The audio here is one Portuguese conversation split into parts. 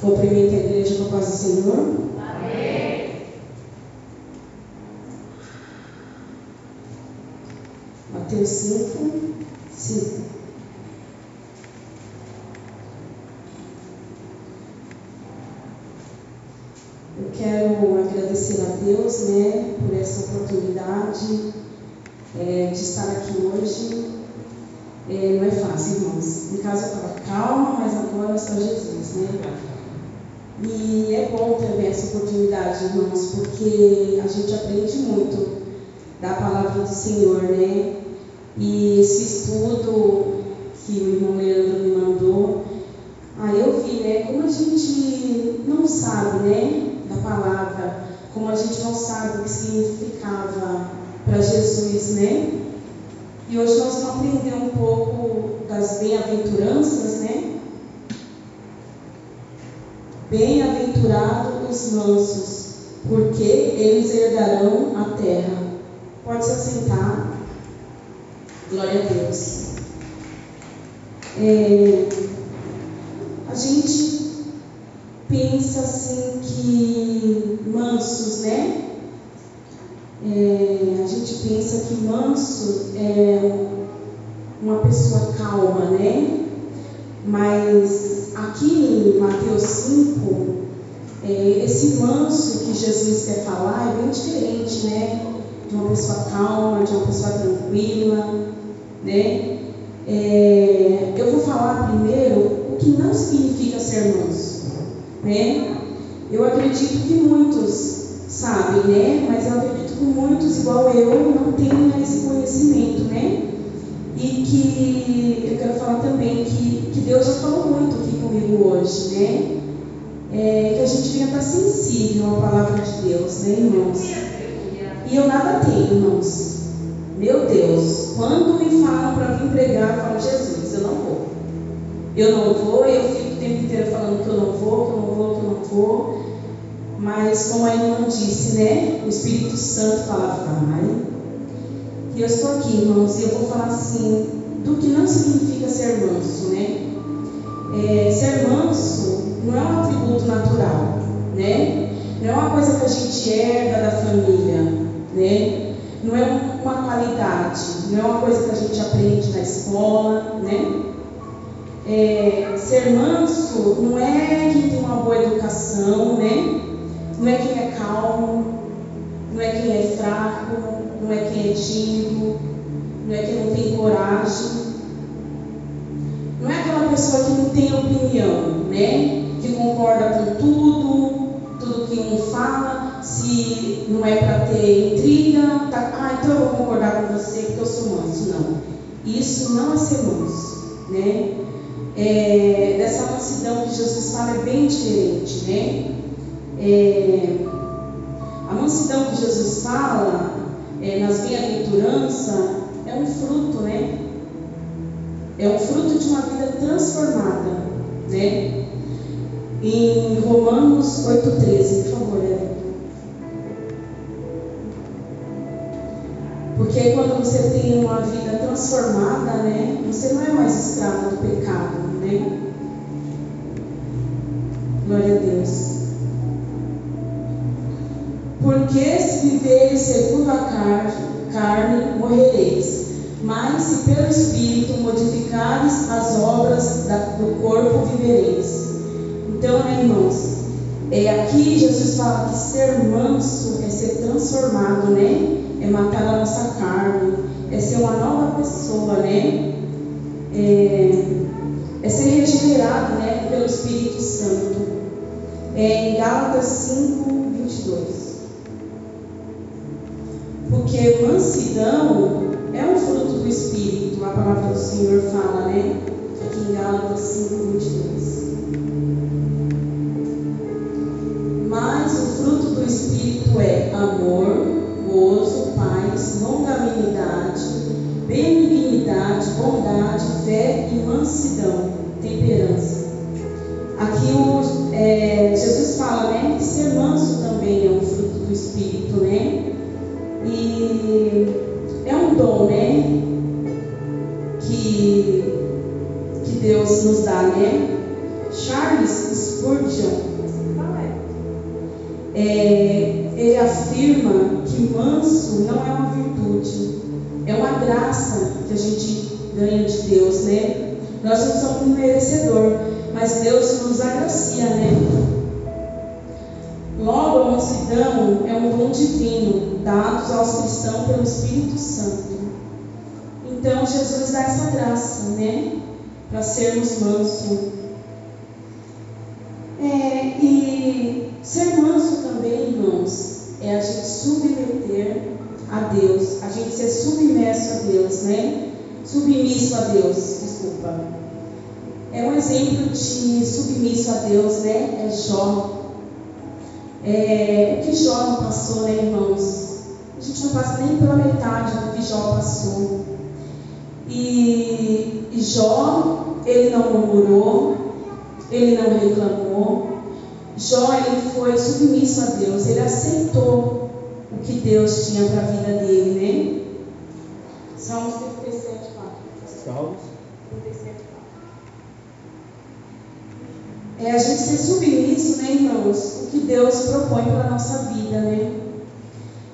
Cumprimento a igreja com a paz do Senhor. Amém. Mateus 5, 5. Eu quero agradecer a Deus, né, por essa oportunidade é, de estar aqui hoje. É, não é fácil, irmãos. Em casa eu estava calma, mas agora é só Jesus, né? E é bom também essa oportunidade, irmãos, porque a gente aprende muito da palavra do Senhor, né? E esse estudo que o irmão Leandro me mandou, aí eu vi, né, como a gente não sabe, né, da palavra, como a gente não sabe o que significava para Jesus, né? E hoje nós vamos aprender um pouco das bem-aventuranças, né? Bem-aventurados os mansos, porque eles herdarão a terra. Pode se assentar. Glória a Deus. É, a gente pensa assim que mansos, né? É, a gente pensa que manso é uma pessoa calma, né? Mas aqui em Mateus 5, é, esse manso que Jesus quer falar é bem diferente, né? De uma pessoa calma, de uma pessoa tranquila, né? É, eu vou falar primeiro o que não significa ser manso, né? Eu acredito que muitos sabem, né? Mas eu acredito que muitos, igual eu, não tenham esse conhecimento, né? E que eu quero falar também que, que Deus já falou muito aqui comigo hoje, né? É, que a gente venha estar sensível à palavra de Deus, né, irmãos? E eu nada tenho, irmãos. Meu Deus, quando me falam para vir pregar, eu falo, Jesus, eu não vou. Eu não vou, eu fico o tempo inteiro falando que eu não vou, que eu não vou, que eu não vou. Mas como a irmã disse, né? O Espírito Santo fala, vai. E eu estou aqui, irmãos, e eu vou falar assim, do que não significa ser manso, né? É, ser manso não é um atributo natural, né? Não é uma coisa que a gente herda da família, né? Não é uma qualidade, não é uma coisa que a gente aprende na escola, né? É, ser manso não é quem tem uma boa educação, né? Não é quem é calmo, não é quem é fraco, não é quem é tímido, não é quem não tem coragem. Não é aquela pessoa que não tem opinião, né? Que concorda com tudo, tudo que um fala, se não é para ter intriga, tá, ah, então eu vou concordar com você porque eu sou manso. Não. Isso não é ser manso, né? É, dessa mansidão que Jesus fala é bem diferente, né? É, a mansidão que Jesus fala é, nas bem-aventuranças é um fruto, né? É um fruto de uma vida transformada, né? Em Romanos 8,13, por favor, Eva. Porque quando você tem uma vida transformada, né? Você não é mais escravo do pecado, né? Glória a Deus. Porque se viveres segundo a carne, morrereis. Mas se pelo Espírito modificares as obras do corpo, vivereis. Então, né, irmãos, é, aqui Jesus fala que ser manso é ser transformado, né? É matar a nossa carne, é ser uma nova pessoa, né? É, é ser regenerado, né? Pelo Espírito Santo. É em Gálatas 5, 22. Porque mansidão é um fruto do Espírito, a palavra do Senhor fala, né? Aqui em Gálatas 5, 22. Mas o fruto do Espírito é amor, gozo, paz, longanimidade, benignidade, bondade, fé e mansidão, temperança. Mansidão é um dom divino, dado aos cristãos pelo Espírito Santo. Então, Jesus dá essa graça, né? Para sermos mansos. É, e ser manso também, irmãos, é a gente submeter a Deus, a gente ser submerso a Deus, né? Submisso a Deus, desculpa. É um exemplo de submisso a Deus, né? É Jó. É, o que Jó não passou, né, irmãos? A gente não passa nem pela metade do que Jó passou. E, e Jó, ele não murmurou, ele não reclamou. Jó, ele foi submisso a Deus, ele aceitou o que Deus tinha para a vida dele, né? Salmos 37, 4. Salmos 37, 4. É a gente ser submisso, né, irmãos? O que Deus propõe para a nossa vida, né?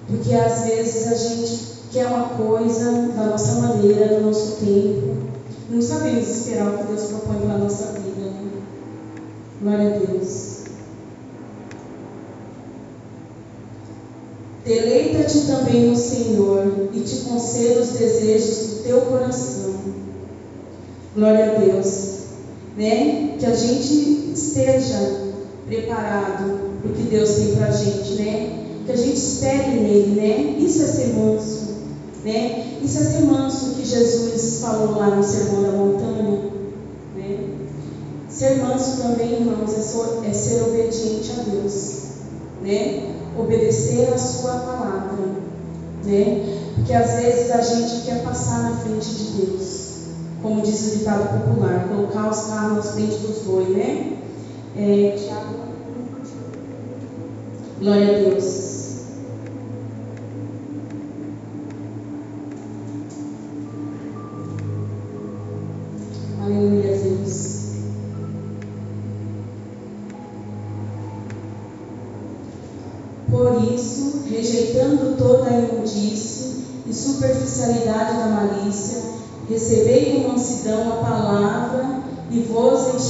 Porque às vezes a gente quer uma coisa da nossa maneira, do nosso tempo. Não sabemos esperar o que Deus propõe para a nossa vida, né? Glória a Deus. Deleita-te também no Senhor e te conceda os desejos do teu coração. Glória a Deus. Né? Que a gente esteja preparado para o que Deus tem para a gente, né? Que a gente espere nele, né? Isso é ser manso, né? Isso é ser manso que Jesus falou lá no Sermão da Montanha, né? Ser manso também, irmãos, é, é ser obediente a Deus, né? Obedecer a sua palavra, né? Porque às vezes a gente quer passar na frente de Deus, como diz o ditado popular, colocar os carros na frente dos bois, né? É, Tiago. Glória a Deus.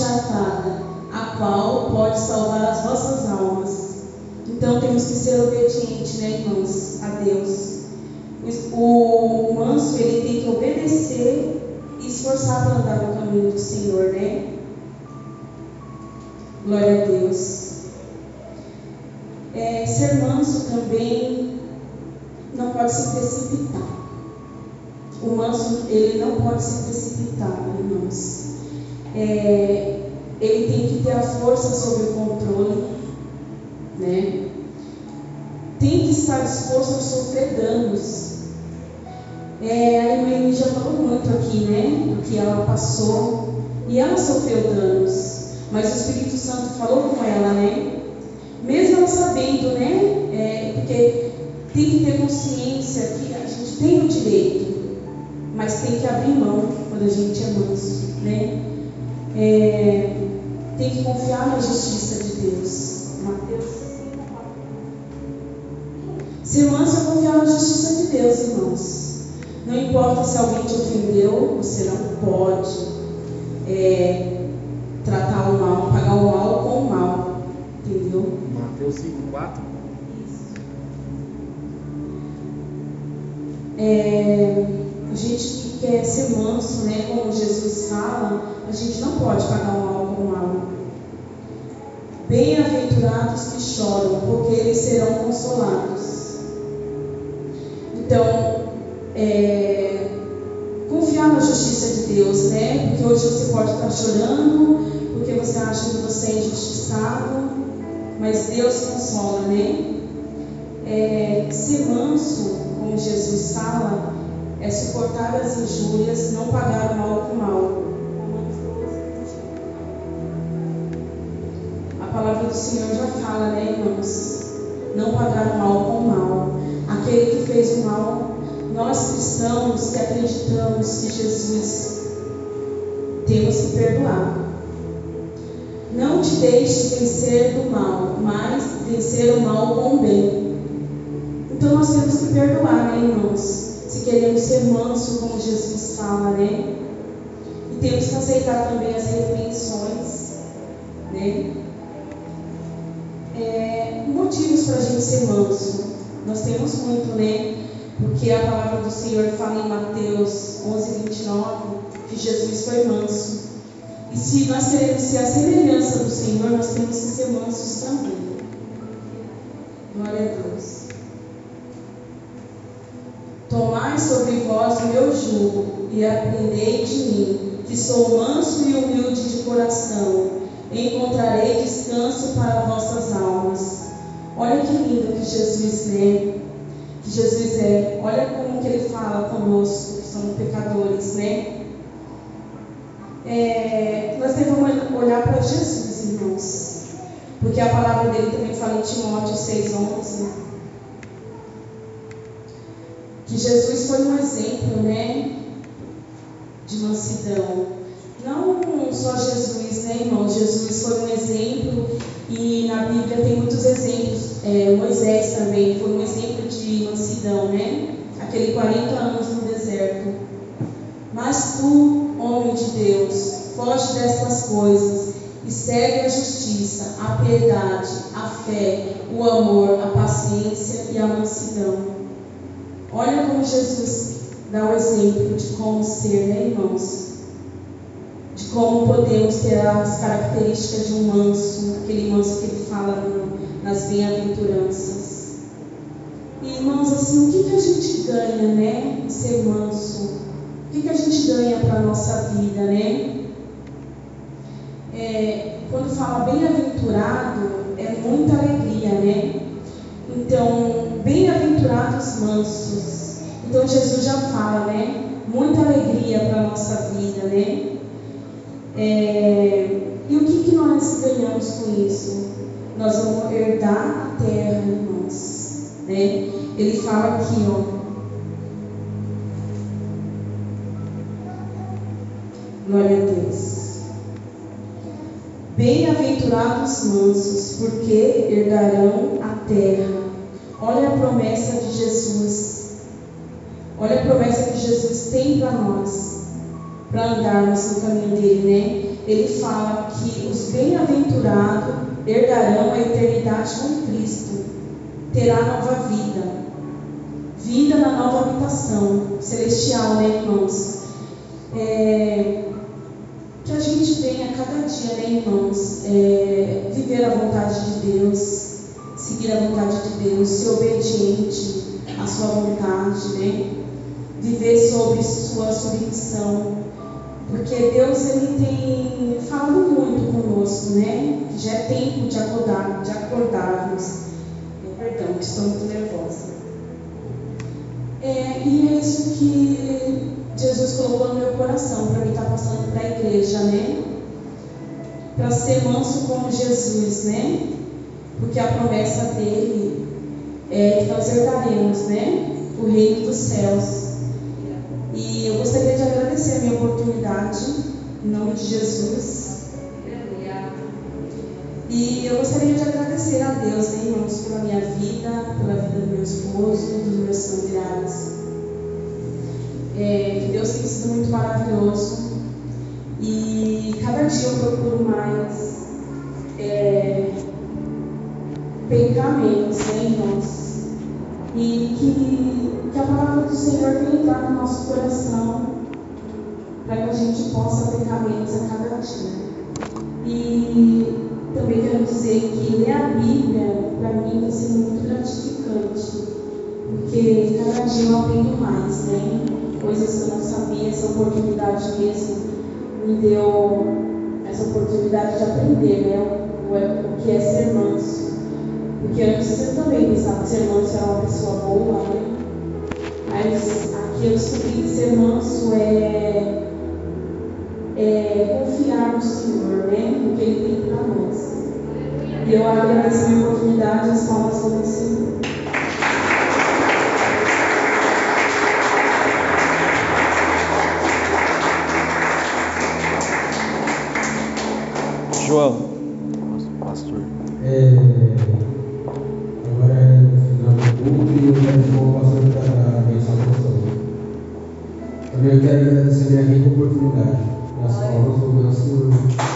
Encharcada, a qual pode salvar as vossas almas. Então temos que ser obedientes, né, irmãos, a Deus. O manso ele tem que obedecer e esforçar para andar no caminho do Senhor, né? Glória a Deus. É, ser manso também não pode se precipitar. O manso ele não pode se precipitar, irmãos. É, ele tem que ter a força sobre o controle, né? Tem que estar disposto a sofrer danos. É, a irmã já falou muito aqui, né? Do que ela passou. E ela sofreu danos. Mas o Espírito Santo falou com ela, né? Mesmo ela sabendo, né? É, porque tem que ter consciência que a gente tem o direito, mas tem que abrir mão quando a gente é manso, né? É, tem que confiar na justiça de Deus. Mateus. Ser manso é confiar na justiça de Deus, irmãos. Não importa se alguém te ofendeu, você não pode é, tratar o mal, pagar o mal com o mal. Entendeu? Mateus 5, 4. É, a gente que quer ser manso, né, como Jesus fala, a gente não pode pagar o mal com o mal. Bem-aventurados que choram, porque eles serão consolados. Então, é, confiar na justiça de Deus, né? Porque hoje você pode estar chorando, porque você acha que você é injustiçado, mas Deus consola, né? É, ser manso, como Jesus fala, é suportar as injúrias, não pagar o mal com mal. A palavra do Senhor já fala, né, irmãos? Não pagar o mal com mal. Aquele que fez o mal, nós cristãos que acreditamos que Jesus temos que perdoar. Não te deixes vencer do mal, mas vencer o mal com o bem. Então nós temos que perdoar, né, irmãos? Queremos ser manso, como Jesus fala, né? E temos que aceitar também as repreensões, né? É, motivos para a gente ser manso. Nós temos muito, né? Porque a palavra do Senhor fala em Mateus 11, 29 que Jesus foi manso. E se nós queremos ser a semelhança do Senhor, nós temos que ser mansos também. Glória a Deus. Sobre vós o meu jugo e aprendei de mim, que sou manso e humilde de coração. Encontrarei descanso para vossas almas. Olha que lindo que Jesus é, que Jesus é. Olha como que ele fala conosco, que somos pecadores, né? É, nós devemos olhar para Jesus, irmãos. Porque a palavra dele também fala em Timóteo 6,11. Jesus foi um exemplo, né? De mansidão. Não só Jesus, né, irmãos? Jesus foi um exemplo e na Bíblia tem muitos exemplos. É, Moisés também foi um exemplo de mansidão, né? Aquele 40 anos no deserto. Mas tu, homem de Deus, foge destas coisas e segue a justiça, a piedade, a fé, o amor, a paciência e a mansidão. Olha como Jesus dá o exemplo de como ser, né, irmãos? De como podemos ter as características de um manso, aquele manso que ele fala no, nas bem-aventuranças. E, irmãos, assim, o que, que a gente ganha, né, em ser manso? O que, que a gente ganha para a nossa vida, né? É, quando fala bem-aventurado, é muita alegria, né? Então, bem-aventurados mansos. Então, Jesus já fala, né? Muita alegria para a nossa vida, né? É, e o que, que nós ganhamos com isso? Nós vamos herdar a terra, irmãos. Né? Ele fala aqui, ó. Glória a Deus. Bem-aventurados mansos, porque herdarão a terra. Olha a promessa de Jesus. Olha a promessa que Jesus tem para nós, para andarmos no caminho dele, né? Ele fala que os bem-aventurados herdarão a eternidade com Cristo, terá nova vida, vida na nova habitação celestial, né, irmãos? É, que a gente venha cada dia, né, irmãos, é, viver a vontade de Deus, seguir a vontade de Deus, ser obediente à sua vontade, né? Viver sobre sua submissão. Porque Deus ele tem falado muito conosco, né? Já é tempo de acordar, de acordarmos. Perdão, que estou muito nervosa. É, e é isso que Jesus colocou no meu coração para mim estar passando para a igreja, né? Para ser manso como Jesus, né? Porque a promessa dele é que nós herdaremos, né? O reino dos céus. E eu gostaria de agradecer a minha oportunidade, em nome de Jesus. E eu gostaria de agradecer a Deus, né, irmãos, pela minha vida, pela vida do meu esposo, dos meus familiares. É, que Deus tem sido muito maravilhoso. E cada dia eu procuro mais é, pecar menos, né, irmãos? E que, que a palavra do Senhor venha entrar no nosso coração para que a gente possa pecar menos a cada dia. E também quero dizer que ler a Bíblia, para mim, está sendo muito gratificante, porque cada dia eu aprendo mais, né? Coisas que eu não sabia, essa oportunidade mesmo me deu essa oportunidade de aprender, né? O que é ser manso. Porque antes eu também pensava que ser manso era uma pessoa boa, né? Mas aqui eu descobri que ser manso é é, confiar no Senhor, né? No que Ele tem para nós. E eu agradeço a minha oportunidade, as palmas para o Senhor. Quero agradecer a minha rica oportunidade. Nas palmas do meu Senhor.